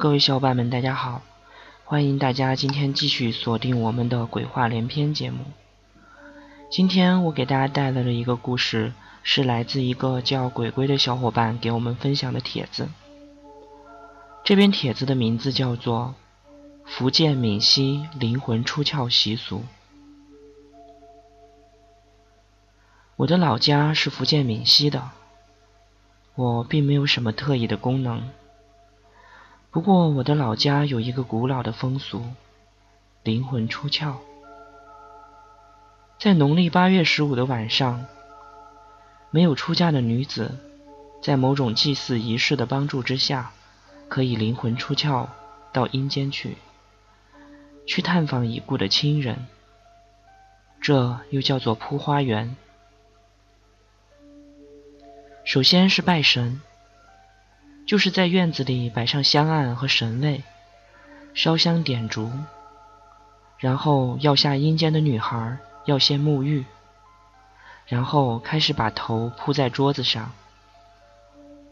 各位小伙伴们，大家好！欢迎大家今天继续锁定我们的鬼话连篇节目。今天我给大家带来的一个故事，是来自一个叫鬼鬼的小伙伴给我们分享的帖子。这篇帖子的名字叫做《福建闽西灵魂出窍习俗》。我的老家是福建闽西的，我并没有什么特异的功能。不过，我的老家有一个古老的风俗——灵魂出窍。在农历八月十五的晚上，没有出嫁的女子，在某种祭祀仪式的帮助之下，可以灵魂出窍到阴间去，去探访已故的亲人。这又叫做扑花园。首先是拜神。就是在院子里摆上香案和神位，烧香点烛，然后要下阴间的女孩要先沐浴，然后开始把头铺在桌子上，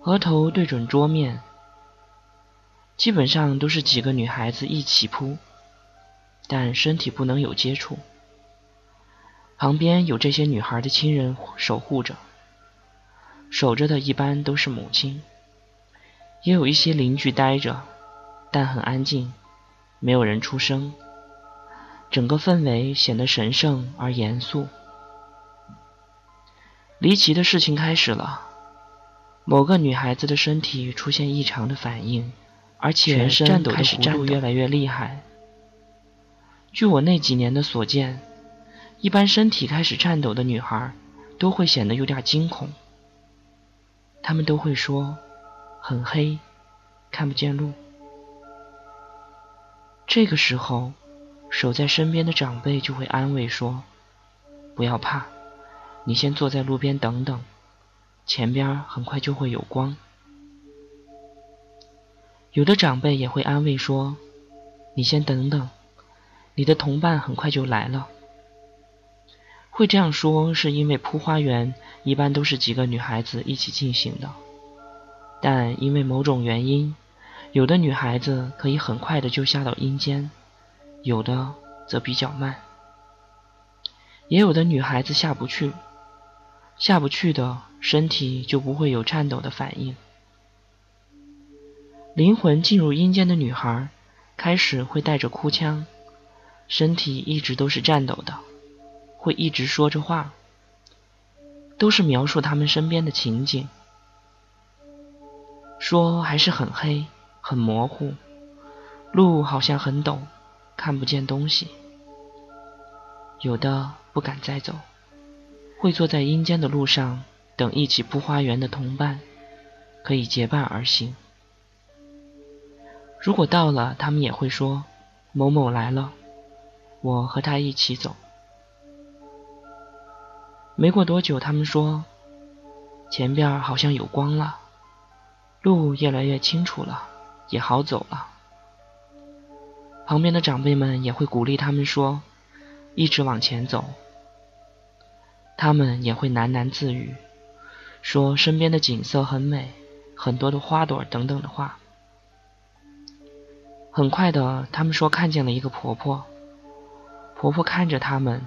额头对准桌面，基本上都是几个女孩子一起铺，但身体不能有接触。旁边有这些女孩的亲人守护着，守着的一般都是母亲。也有一些邻居待着，但很安静，没有人出声，整个氛围显得神圣而严肃。离奇的事情开始了，某个女孩子的身体出现异常的反应，而且全身开始颤抖越来越厉害。据我那几年的所见，一般身体开始颤抖的女孩，都会显得有点惊恐。她们都会说。很黑，看不见路。这个时候，守在身边的长辈就会安慰说：“不要怕，你先坐在路边等等，前边很快就会有光。”有的长辈也会安慰说：“你先等等，你的同伴很快就来了。”会这样说，是因为铺花园一般都是几个女孩子一起进行的。但因为某种原因，有的女孩子可以很快的就下到阴间，有的则比较慢。也有的女孩子下不去，下不去的身体就不会有颤抖的反应。灵魂进入阴间的女孩，开始会带着哭腔，身体一直都是颤抖的，会一直说着话，都是描述他们身边的情景。说还是很黑，很模糊，路好像很陡，看不见东西。有的不敢再走，会坐在阴间的路上，等一起铺花园的同伴，可以结伴而行。如果到了，他们也会说：“某某来了，我和他一起走。”没过多久，他们说：“前边好像有光了。”路越来越清楚了，也好走了。旁边的长辈们也会鼓励他们说：“一直往前走。”他们也会喃喃自语，说身边的景色很美，很多的花朵等等的话。很快的，他们说看见了一个婆婆，婆婆看着他们，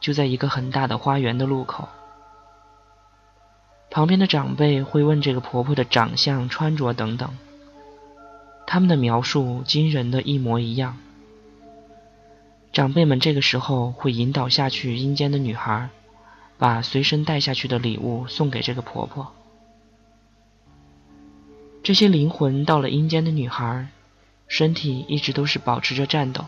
就在一个很大的花园的路口。旁边的长辈会问这个婆婆的长相、穿着等等，他们的描述惊人的一模一样。长辈们这个时候会引导下去阴间的女孩，把随身带下去的礼物送给这个婆婆。这些灵魂到了阴间的女孩，身体一直都是保持着颤抖。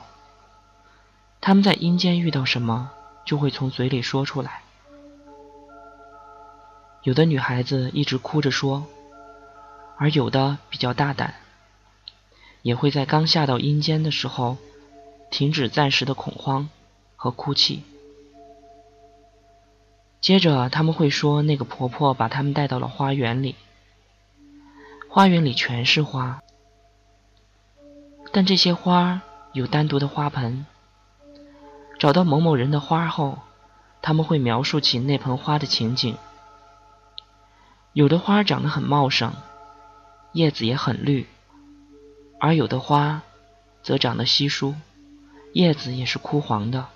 他们在阴间遇到什么，就会从嘴里说出来。有的女孩子一直哭着说，而有的比较大胆，也会在刚下到阴间的时候，停止暂时的恐慌和哭泣。接着他们会说，那个婆婆把他们带到了花园里，花园里全是花，但这些花有单独的花盆。找到某某人的花后，他们会描述起那盆花的情景。有的花长得很茂盛，叶子也很绿，而有的花则长得稀疏，叶子也是枯黄的。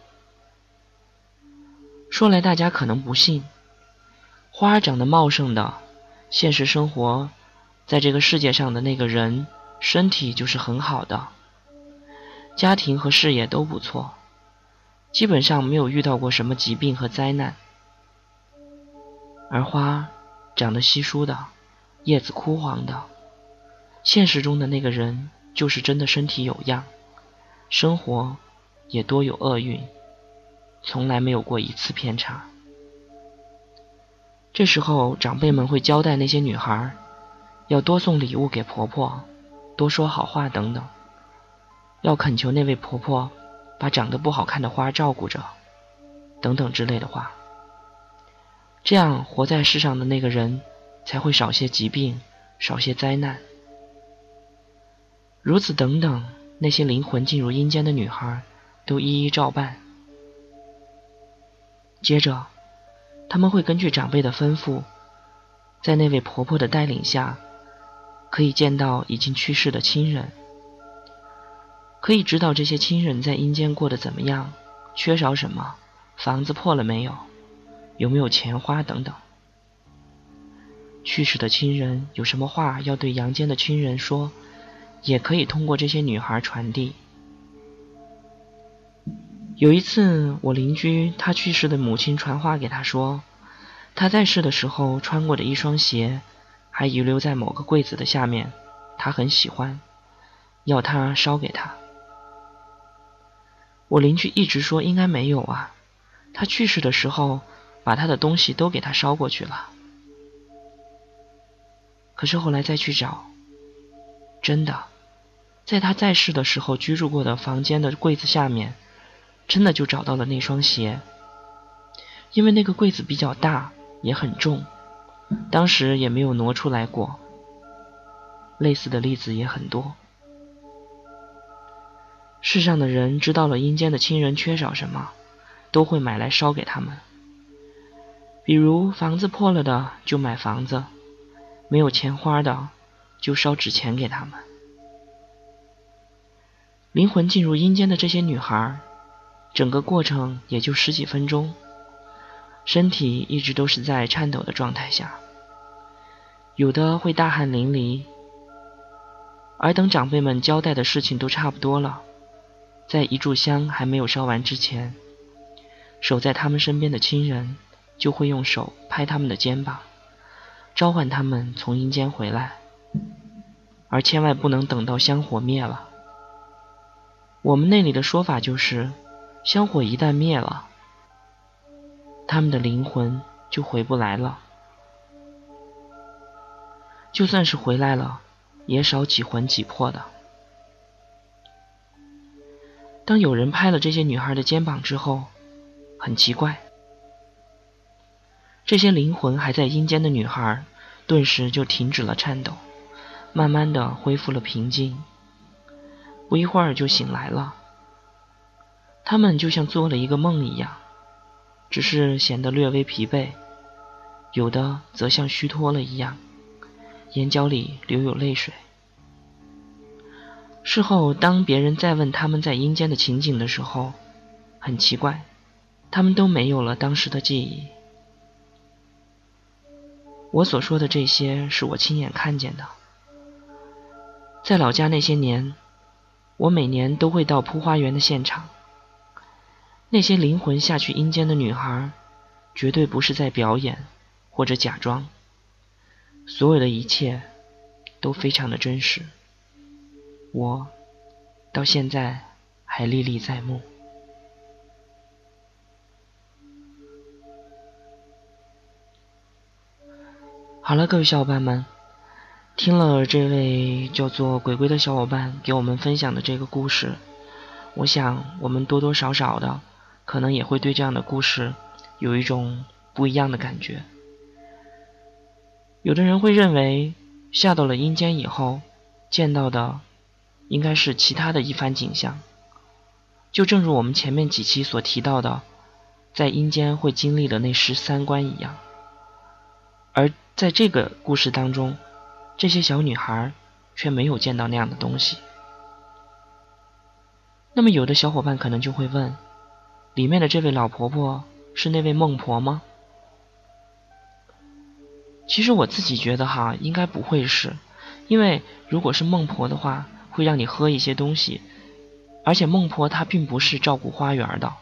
说来大家可能不信，花长得茂盛的，现实生活在这个世界上的那个人身体就是很好的，家庭和事业都不错，基本上没有遇到过什么疾病和灾难，而花。长得稀疏的，叶子枯黄的，现实中的那个人就是真的身体有恙，生活也多有厄运，从来没有过一次偏差。这时候长辈们会交代那些女孩，要多送礼物给婆婆，多说好话等等，要恳求那位婆婆把长得不好看的花照顾着，等等之类的话。这样活在世上的那个人，才会少些疾病，少些灾难。如此等等，那些灵魂进入阴间的女孩，都一一照办。接着，他们会根据长辈的吩咐，在那位婆婆的带领下，可以见到已经去世的亲人，可以知道这些亲人在阴间过得怎么样，缺少什么，房子破了没有。有没有钱花等等？去世的亲人有什么话要对阳间的亲人说，也可以通过这些女孩传递。有一次，我邻居他去世的母亲传话给他说，他在世的时候穿过的一双鞋，还遗留在某个柜子的下面，他很喜欢，要他烧给他。我邻居一直说应该没有啊，他去世的时候。把他的东西都给他烧过去了，可是后来再去找，真的，在他在世的时候居住过的房间的柜子下面，真的就找到了那双鞋。因为那个柜子比较大，也很重，当时也没有挪出来过。类似的例子也很多。世上的人知道了阴间的亲人缺少什么，都会买来烧给他们。比如房子破了的就买房子，没有钱花的就烧纸钱给他们。灵魂进入阴间的这些女孩，整个过程也就十几分钟，身体一直都是在颤抖的状态下，有的会大汗淋漓。而等长辈们交代的事情都差不多了，在一炷香还没有烧完之前，守在他们身边的亲人。就会用手拍他们的肩膀，召唤他们从阴间回来，而千万不能等到香火灭了。我们那里的说法就是，香火一旦灭了，他们的灵魂就回不来了。就算是回来了，也少几魂几魄的。当有人拍了这些女孩的肩膀之后，很奇怪。这些灵魂还在阴间的女孩，顿时就停止了颤抖，慢慢的恢复了平静。不一会儿就醒来了。他们就像做了一个梦一样，只是显得略微疲惫，有的则像虚脱了一样，眼角里流有泪水。事后，当别人再问他们在阴间的情景的时候，很奇怪，他们都没有了当时的记忆。我所说的这些是我亲眼看见的。在老家那些年，我每年都会到铺花园的现场。那些灵魂下去阴间的女孩，绝对不是在表演或者假装，所有的一切都非常的真实。我到现在还历历在目。好了，各位小伙伴们，听了这位叫做鬼鬼的小伙伴给我们分享的这个故事，我想我们多多少少的可能也会对这样的故事有一种不一样的感觉。有的人会认为下到了阴间以后见到的应该是其他的一番景象，就正如我们前面几期所提到的，在阴间会经历的那十三关一样，而。在这个故事当中，这些小女孩却没有见到那样的东西。那么，有的小伙伴可能就会问：里面的这位老婆婆是那位孟婆吗？其实我自己觉得哈，应该不会是，因为如果是孟婆的话，会让你喝一些东西，而且孟婆她并不是照顾花园的，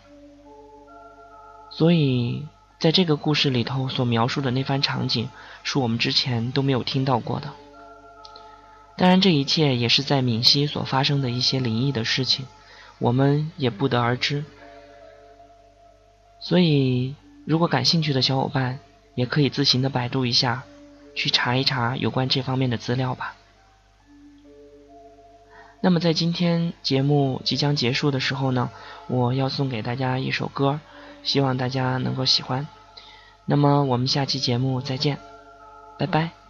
所以。在这个故事里头所描述的那番场景，是我们之前都没有听到过的。当然，这一切也是在闽西所发生的一些灵异的事情，我们也不得而知。所以，如果感兴趣的小伙伴，也可以自行的百度一下，去查一查有关这方面的资料吧。那么，在今天节目即将结束的时候呢，我要送给大家一首歌。希望大家能够喜欢，那么我们下期节目再见，拜拜。